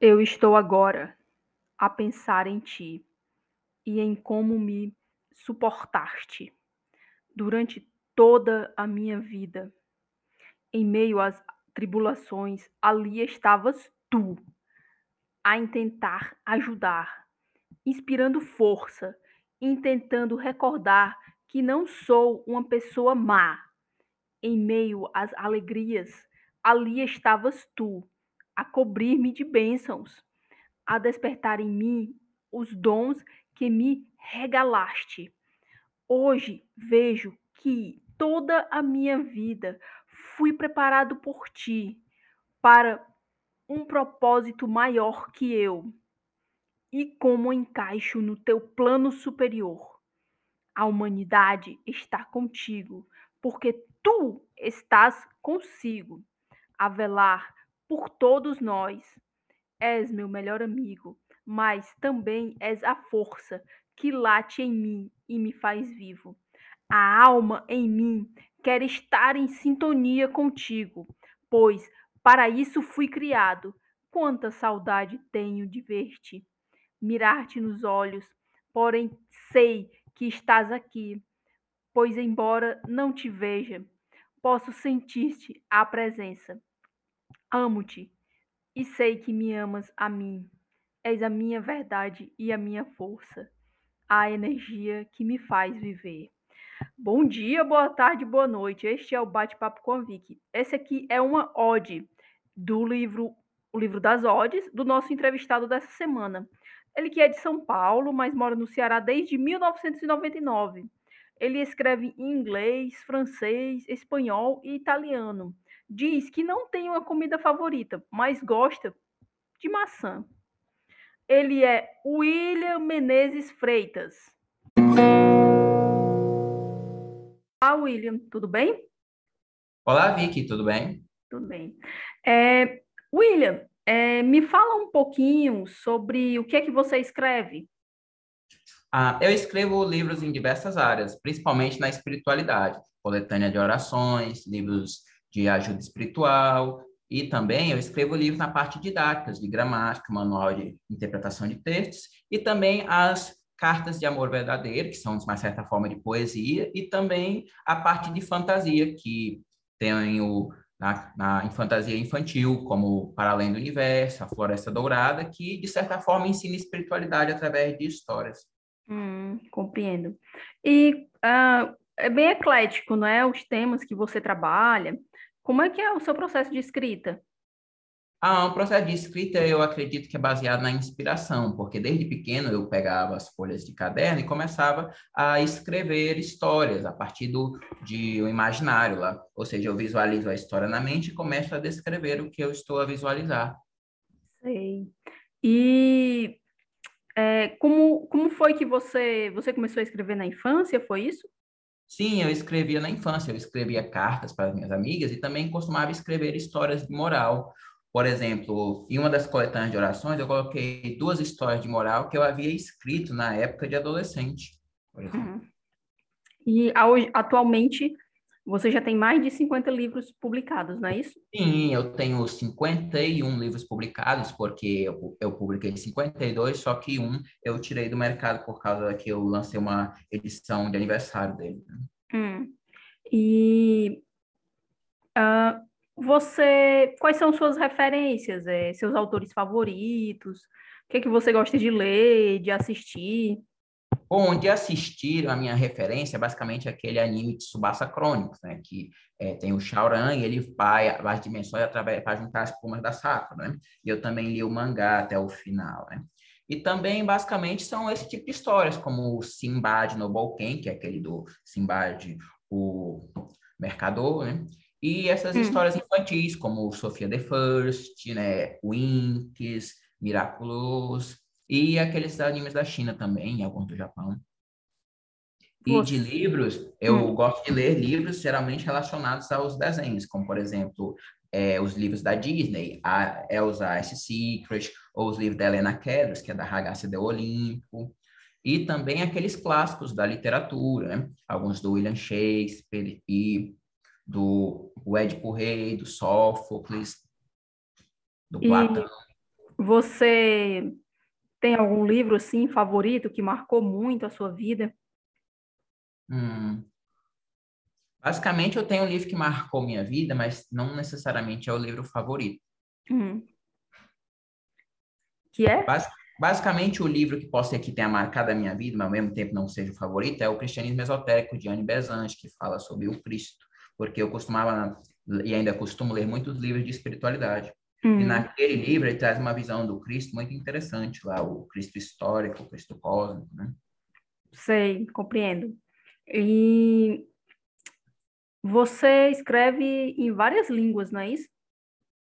Eu estou agora a pensar em ti e em como me suportaste durante toda a minha vida. Em meio às tribulações, ali estavas tu, a tentar ajudar, inspirando força, intentando recordar que não sou uma pessoa má. Em meio às alegrias, ali estavas tu, a cobrir-me de bênçãos, a despertar em mim os dons que me regalaste. Hoje vejo que toda a minha vida fui preparado por ti para um propósito maior que eu. E como encaixo no teu plano superior? A humanidade está contigo, porque tu estás consigo, a velar por todos nós. És meu melhor amigo, mas também és a força que late em mim e me faz vivo. A alma em mim quer estar em sintonia contigo, pois para isso fui criado. Quanta saudade tenho de ver-te, mirar-te nos olhos, porém sei que estás aqui, pois embora não te veja, posso sentir-te a presença. Amo-te e sei que me amas a mim. És a minha verdade e a minha força, a energia que me faz viver. Bom dia, boa tarde, boa noite. Este é o Bate-Papo com a Vicky. Esse aqui é uma ode do livro O Livro das Odes, do nosso entrevistado dessa semana. Ele que é de São Paulo, mas mora no Ceará desde 1999. Ele escreve em inglês, francês, espanhol e italiano. Diz que não tem uma comida favorita, mas gosta de maçã. Ele é William Menezes Freitas. Olá, William, tudo bem? Olá, Vicky, tudo bem? Tudo bem. É, William, é, me fala um pouquinho sobre o que é que você escreve. Ah, eu escrevo livros em diversas áreas, principalmente na espiritualidade, coletânea de orações, livros de ajuda espiritual, e também eu escrevo livros na parte didática, de gramática, manual de interpretação de textos, e também as cartas de amor verdadeiro, que são, de uma certa forma, de poesia, e também a parte de fantasia, que tenho na, na, em fantasia infantil, como Para Além do Universo, A Floresta Dourada, que, de certa forma, ensina espiritualidade através de histórias. Hum, compreendo. E uh, é bem eclético, não é? Os temas que você trabalha. Como é que é o seu processo de escrita? Ah, o processo de escrita eu acredito que é baseado na inspiração, porque desde pequeno eu pegava as folhas de caderno e começava a escrever histórias a partir do de um imaginário lá. Ou seja, eu visualizo a história na mente e começo a descrever o que eu estou a visualizar. Sei. E é, como, como foi que você, você começou a escrever na infância? Foi isso? Sim, eu escrevia na infância, eu escrevia cartas para minhas amigas e também costumava escrever histórias de moral por exemplo, em uma das coletâneas de orações, eu coloquei duas histórias de moral que eu havia escrito na época de adolescente. Uhum. E atualmente você já tem mais de 50 livros publicados, não é isso? Sim, eu tenho 51 livros publicados, porque eu, eu publiquei 52, só que um eu tirei do mercado por causa que eu lancei uma edição de aniversário dele. Né? Hum. E uh, você, quais são suas referências, é, seus autores favoritos? O que é que você gosta de ler, de assistir? Bom, de assistir, a minha referência é basicamente aquele anime de Tsubasa Chronicles, né? Que é, tem o Shaoran e ele vai às dimensões através para juntar as plumas da Sakura, né? E eu também li o mangá até o final, né? E também, basicamente, são esse tipo de histórias, como o Simbad no Bolken, que é aquele do Simbad, o mercador, né? E essas hum. histórias infantis, como Sofia the First, né, Winx, Miraculous, e aqueles animes da China também, alguns do Japão. E de livros, eu hum. gosto de ler livros geralmente relacionados aos desenhos, como, por exemplo, é, os livros da Disney, a Elsa S. Secret, ou os livros da Helena Kedros, que é da Ragazza do Olimpo, e também aqueles clássicos da literatura, né? alguns do William Shakespeare e do o Édipo Rei, do Sófocles, do Platão. Você tem algum livro assim favorito que marcou muito a sua vida? Hum. Basicamente, eu tenho um livro que marcou minha vida, mas não necessariamente é o livro favorito. Hum. Que é? Bas basicamente, o livro que posso ser que tenha marcado a minha vida, mas ao mesmo tempo não seja o favorito, é o Cristianismo Esotérico, de Anne Besant, que fala sobre o Cristo. Porque eu costumava, e ainda costumo ler muitos livros de espiritualidade. Hum. E naquele livro ele traz uma visão do Cristo muito interessante lá, o Cristo histórico, o Cristo cósmico, né? Sei, compreendo. E você escreve em várias línguas, não é isso?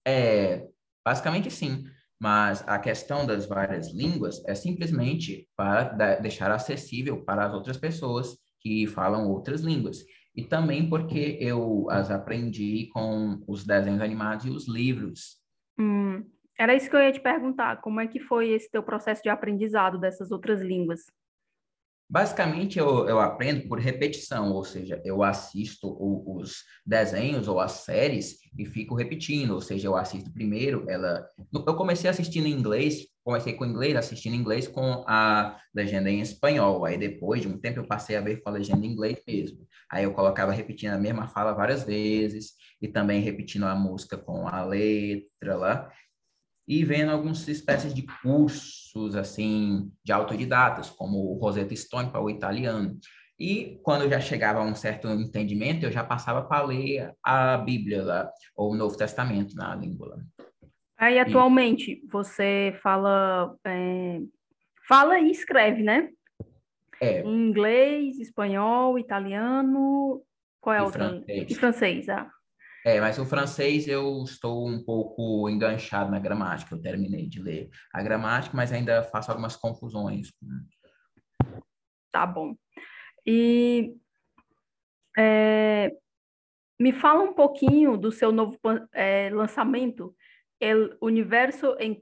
É, basicamente sim. Mas a questão das várias línguas é simplesmente para deixar acessível para as outras pessoas que falam outras línguas. E também porque eu as aprendi com os desenhos animados e os livros. Hum, era isso que eu ia te perguntar. Como é que foi esse teu processo de aprendizado dessas outras línguas? Basicamente, eu, eu aprendo por repetição, ou seja, eu assisto o, os desenhos ou as séries e fico repetindo, ou seja, eu assisto primeiro, ela... Eu comecei assistindo em inglês, comecei com inglês, assistindo em inglês com a legenda em espanhol, aí depois de um tempo eu passei a ver com a legenda em inglês mesmo. Aí eu colocava repetindo a mesma fala várias vezes, e também repetindo a música com a letra lá, e vendo algumas espécies de cursos assim de autodidatas, como o Rosetta Stone para o italiano. E quando eu já chegava a um certo entendimento, eu já passava para ler a Bíblia lá, ou o Novo Testamento na língua. Lá. Aí atualmente e... você fala é... fala e escreve, né? É. Em inglês, espanhol, italiano, qual é outra? Francês. E francês, ah. É, mas o francês eu estou um pouco enganchado na gramática. Eu terminei de ler a gramática, mas ainda faço algumas confusões. Tá bom. E é, me fala um pouquinho do seu novo é, lançamento, El Universo em.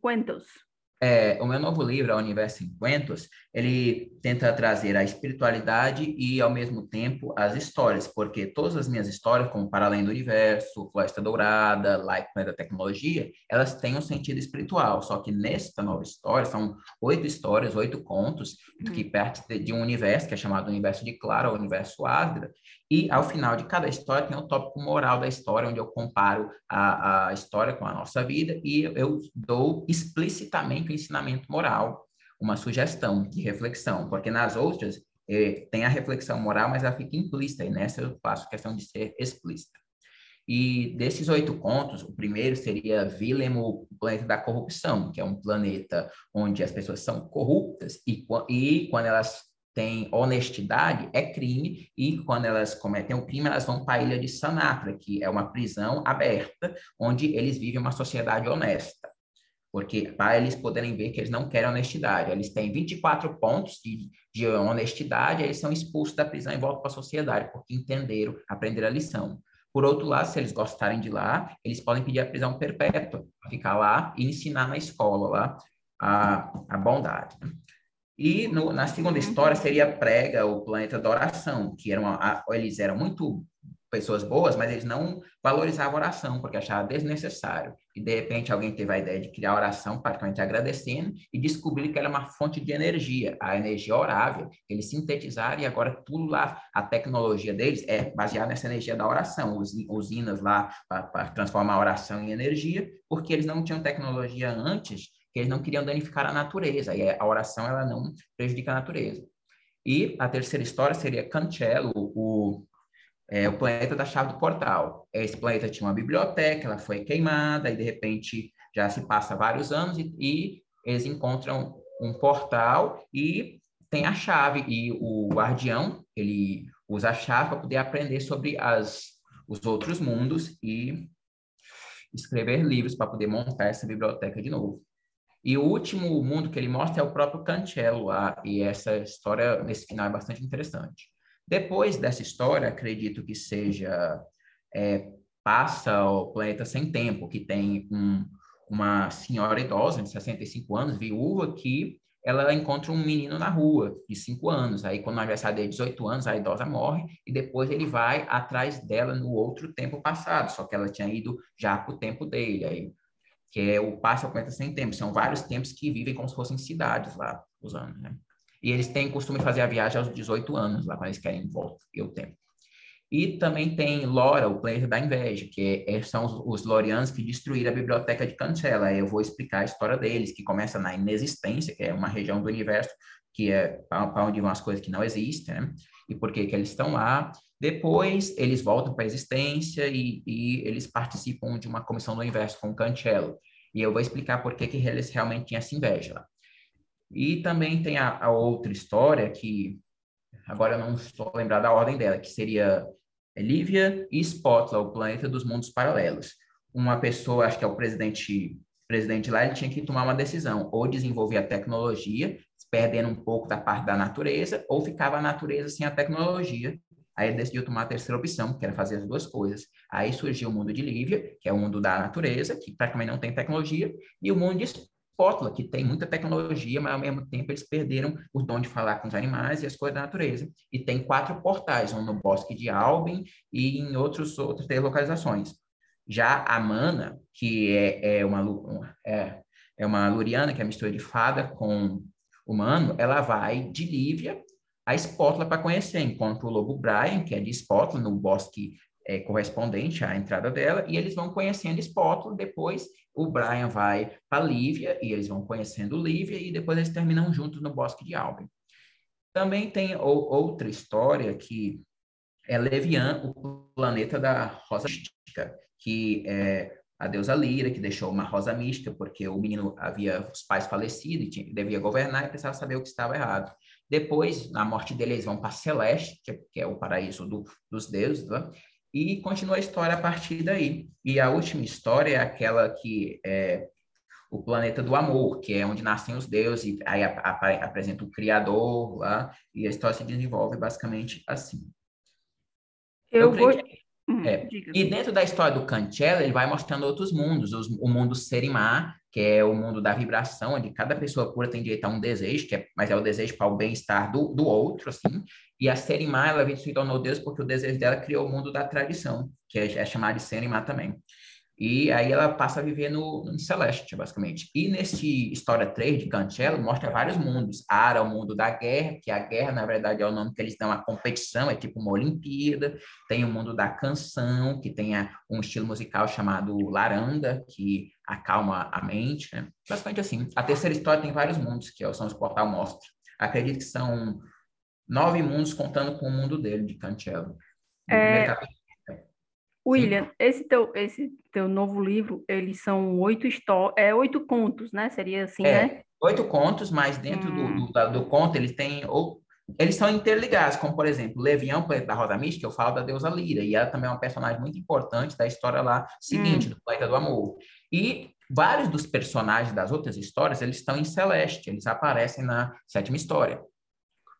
É, o meu novo livro, A Universo em Cuentos, ele tenta trazer a espiritualidade e, ao mesmo tempo, as histórias, porque todas as minhas histórias, como Para Além do Universo, Floresta Dourada, Light da Tecnologia, elas têm um sentido espiritual, só que nesta nova história, são oito histórias, oito contos, que partem de um universo que é chamado Universo de Clara, ou Universo Asgra, e ao final de cada história tem o tópico moral da história, onde eu comparo a, a história com a nossa vida e eu dou explicitamente o ensinamento moral, uma sugestão de reflexão, porque nas outras eh, tem a reflexão moral, mas ela fica implícita, e nessa eu faço questão de ser explícita. E desses oito contos, o primeiro seria Willem, o planeta da corrupção, que é um planeta onde as pessoas são corruptas e, e quando elas têm honestidade, é crime, e quando elas cometem o crime, elas vão para a ilha de Sanatra, que é uma prisão aberta, onde eles vivem uma sociedade honesta. Porque para eles poderem ver que eles não querem honestidade, eles têm 24 pontos de, de honestidade, eles são expulsos da prisão e voltam para a sociedade, porque entenderam, aprenderam a lição. Por outro lado, se eles gostarem de lá, eles podem pedir a prisão perpétua, ficar lá e ensinar na escola lá a, a bondade. E no, na segunda história seria Prega, o planeta da oração, que eram, eles eram muito pessoas boas, mas eles não valorizavam a oração, porque achavam desnecessário. E, de repente, alguém teve a ideia de criar a oração, praticamente agradecendo, e descobrir que ela é uma fonte de energia, a energia orável. Eles sintetizaram e agora tudo lá, a tecnologia deles é baseada nessa energia da oração, usinas lá para transformar a oração em energia, porque eles não tinham tecnologia antes que eles não queriam danificar a natureza, e a oração ela não prejudica a natureza. E a terceira história seria Cancelo, o, é, o planeta da chave do portal. Esse planeta tinha uma biblioteca, ela foi queimada, e de repente já se passa vários anos, e, e eles encontram um portal e tem a chave, e o guardião, ele usa a chave para poder aprender sobre as, os outros mundos e escrever livros para poder montar essa biblioteca de novo. E o último mundo que ele mostra é o próprio Cancello lá, e essa história, nesse final, é bastante interessante. Depois dessa história, acredito que seja é, Passa o Planeta Sem Tempo, que tem um, uma senhora idosa de 65 anos, viúva, que ela encontra um menino na rua de 5 anos. Aí, quando o aniversário dele é 18 anos, a idosa morre e depois ele vai atrás dela no outro tempo passado, só que ela tinha ido já para o tempo dele. Aí que é o passe ao sem tempo. São vários tempos que vivem como se fossem cidades lá, os anos, né? E eles têm costume de fazer a viagem aos 18 anos, lá quando eles querem volta, e o tempo. E também tem Lora, o planeta da inveja, que é, são os, os que destruíram a biblioteca de Cancela. Eu vou explicar a história deles, que começa na inexistência, que é uma região do universo que é para onde vão as coisas que não existem, né? E por que que eles estão lá. Depois, eles voltam para a existência e, e, eles participam de uma comissão do universo com o Cancelo. E eu vou explicar por que que eles realmente tinham essa inveja lá. E também tem a, a outra história que agora eu não estou lembrado da ordem dela, que seria Lívia e Spotla, o planeta dos mundos paralelos. Uma pessoa, acho que é o presidente, presidente lá, ele tinha que tomar uma decisão, ou desenvolver a tecnologia, perdendo um pouco da parte da natureza, ou ficava a natureza sem a tecnologia. Aí ele decidiu tomar a terceira opção, que era fazer as duas coisas. Aí surgiu o mundo de Lívia, que é o mundo da natureza, que praticamente não tem tecnologia, e o mundo de Spotla, que tem muita tecnologia, mas ao mesmo tempo eles perderam o dom de falar com os animais e as coisas da natureza. E tem quatro portais, um no bosque de Albin e em outros, outras localizações. Já a Mana, que é, é, uma, é, é uma luriana, que é a mistura de fada com humano, ela vai de Lívia a Spotla para conhecer, enquanto o lobo Brian, que é de Spotla, no bosque é, correspondente à entrada dela, e eles vão conhecendo Spotla, depois o Brian vai para Lívia, e eles vão conhecendo Lívia, e depois eles terminam juntos no bosque de Albion. Também tem outra história que é Levian, o planeta da Rosa Mística, que é a deusa Lira, que deixou uma rosa mística, porque o menino havia os pais falecidos e devia governar e precisava saber o que estava errado. Depois, na morte dele, eles vão para Celeste, que é, que é o paraíso do, dos deuses, né? e continua a história a partir daí. E a última história é aquela que é o planeta do amor, que é onde nascem os deuses, e aí apresenta o Criador lá, e a história se desenvolve basicamente assim. Eu, Eu vou... Hum, é. E dentro da história do Cancela, ele vai mostrando outros mundos, os, o mundo Serimar, que é o mundo da vibração, onde cada pessoa pura tem direito a um desejo, que é, mas é o desejo para o bem-estar do, do outro, assim. E a Serimar, ela se tornou Deus porque o desejo dela criou o mundo da tradição, que é, é chamado de Serimar também. E aí ela passa a viver no, no Celeste, basicamente. E nesse História 3 de Cancelo, mostra vários mundos. Ara, o mundo da guerra, que a guerra, na verdade, é o nome que eles dão à competição, é tipo uma Olimpíada. Tem o mundo da canção, que tem um estilo musical chamado Laranda, que acalma a mente. Né? Basicamente assim. A terceira história tem vários mundos, que são os Portal Mostra. Acredito que são nove mundos contando com o mundo dele, de Cancelo. É... William, esse teu, esse teu novo livro, eles são oito é oito contos, né? Seria assim, é, né? Oito contos, mas dentro hum. do, do, do, conto eles têm ou eles são interligados, como por exemplo, Levião, da Rosa Mística, eu falo da deusa Lira, e ela também é uma personagem muito importante da história lá seguinte, hum. do Planeta do Amor. E vários dos personagens das outras histórias, eles estão em Celeste, eles aparecem na sétima história.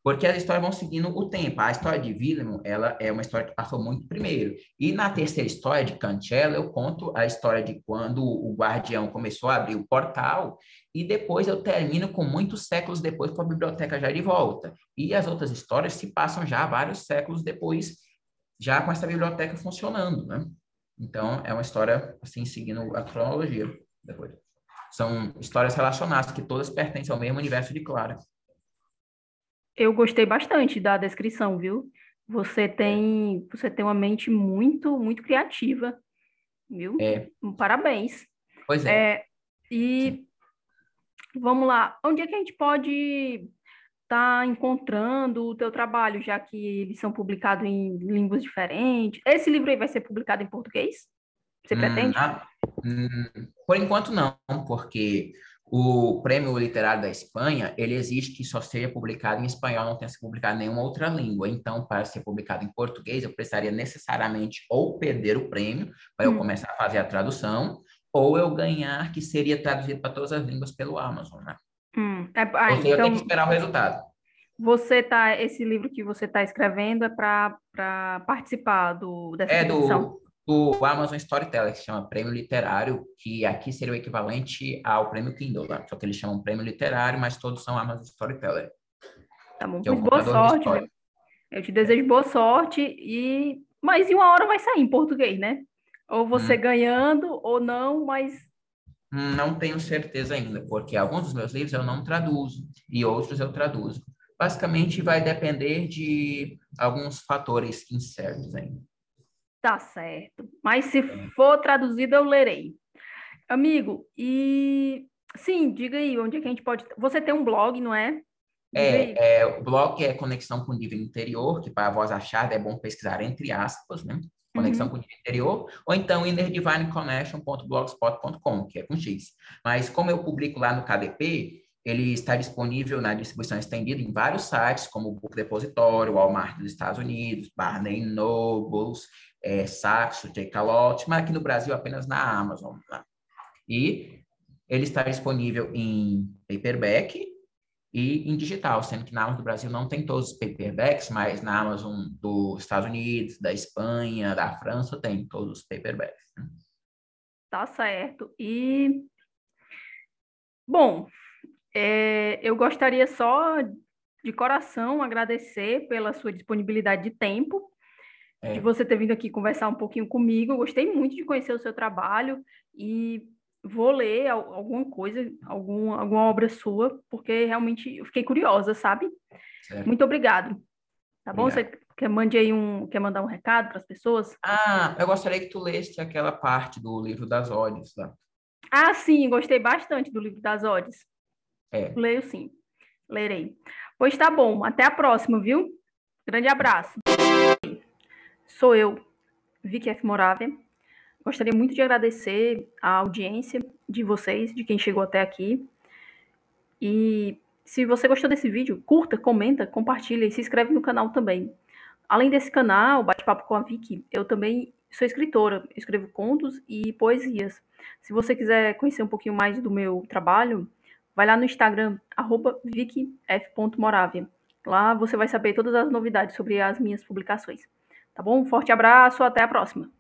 Porque as histórias vão seguindo o tempo. A história de Willem, ela é uma história que passou muito primeiro. E na terceira história de Cancela, eu conto a história de quando o guardião começou a abrir o portal e depois eu termino com muitos séculos depois com a biblioteca já de volta. E as outras histórias se passam já vários séculos depois, já com essa biblioteca funcionando, né? Então, é uma história, assim, seguindo a cronologia depois. São histórias relacionadas, que todas pertencem ao mesmo universo de Clara. Eu gostei bastante da descrição, viu? Você tem, você tem uma mente muito, muito criativa, viu? É. Parabéns. Pois é. é e Sim. vamos lá, onde é que a gente pode estar tá encontrando o teu trabalho, já que eles são publicados em línguas diferentes? Esse livro aí vai ser publicado em português? Você hum, pretende? Ah, hum, por enquanto não, porque o Prêmio Literário da Espanha, ele exige que só seja publicado em espanhol, não tenha sido publicado em nenhuma outra língua. Então, para ser publicado em português, eu precisaria necessariamente ou perder o prêmio, para hum. eu começar a fazer a tradução, ou eu ganhar que seria traduzido para todas as línguas pelo Amazon, né? É, ah, ou seja, então, eu tenho que esperar o resultado. Você tá, esse livro que você está escrevendo é para participar do, dessa é do, do Amazon Storyteller, que se chama Prêmio Literário, que aqui seria o equivalente ao Prêmio Kindle, né? só que eles chamam Prêmio Literário, mas todos são Amazon Storyteller. Tá bom, é boa sorte. Eu te desejo boa sorte e mas em uma hora vai sair em português, né? Ou você hum. ganhando ou não, mas Não tenho certeza ainda, porque alguns dos meus livros eu não traduzo e outros eu traduzo. Basicamente, vai depender de alguns fatores incertos ainda. Tá certo. Mas se for traduzido, eu lerei. Amigo, e sim, diga aí, onde é que a gente pode. Você tem um blog, não é? É, é, o blog é Conexão com o Nível Interior, que para a voz achada é bom pesquisar entre aspas, né? Conexão uhum. com o Interior, ou então innerdivineconnection.blogspot.com, que é com X. Mas como eu publico lá no KDP, ele está disponível na distribuição estendida em vários sites, como o Book Depository, Walmart dos Estados Unidos, Barney Nobles, é, Saxo, J-Calot, mas aqui no Brasil apenas na Amazon. Tá? E ele está disponível em paperback, e em digital, sendo que na Amazon do Brasil não tem todos os paperbacks, mas na Amazon dos Estados Unidos, da Espanha, da França, tem todos os paperbacks. Né? Tá certo. E, bom, é, eu gostaria só de coração agradecer pela sua disponibilidade de tempo, é. de você ter vindo aqui conversar um pouquinho comigo. Eu gostei muito de conhecer o seu trabalho e vou ler alguma coisa, algum, alguma obra sua, porque realmente eu fiquei curiosa, sabe? Certo. Muito obrigado. Tá bom? Obrigado. Você quer, mande aí um, quer mandar um recado para as pessoas? Ah, eu gostaria que tu leste aquela parte do livro das odes lá. Ah, sim, gostei bastante do livro das odes. É. Leio sim, lerei. Pois tá bom, até a próxima, viu? Grande abraço. Sou eu, Vicky F. Moravia Gostaria muito de agradecer a audiência de vocês, de quem chegou até aqui. E se você gostou desse vídeo, curta, comenta, compartilha e se inscreve no canal também. Além desse canal, Bate-Papo com a Vicky, eu também sou escritora, escrevo contos e poesias. Se você quiser conhecer um pouquinho mais do meu trabalho, vai lá no Instagram, vickyf.moravia. Lá você vai saber todas as novidades sobre as minhas publicações. Tá bom? Um forte abraço, até a próxima!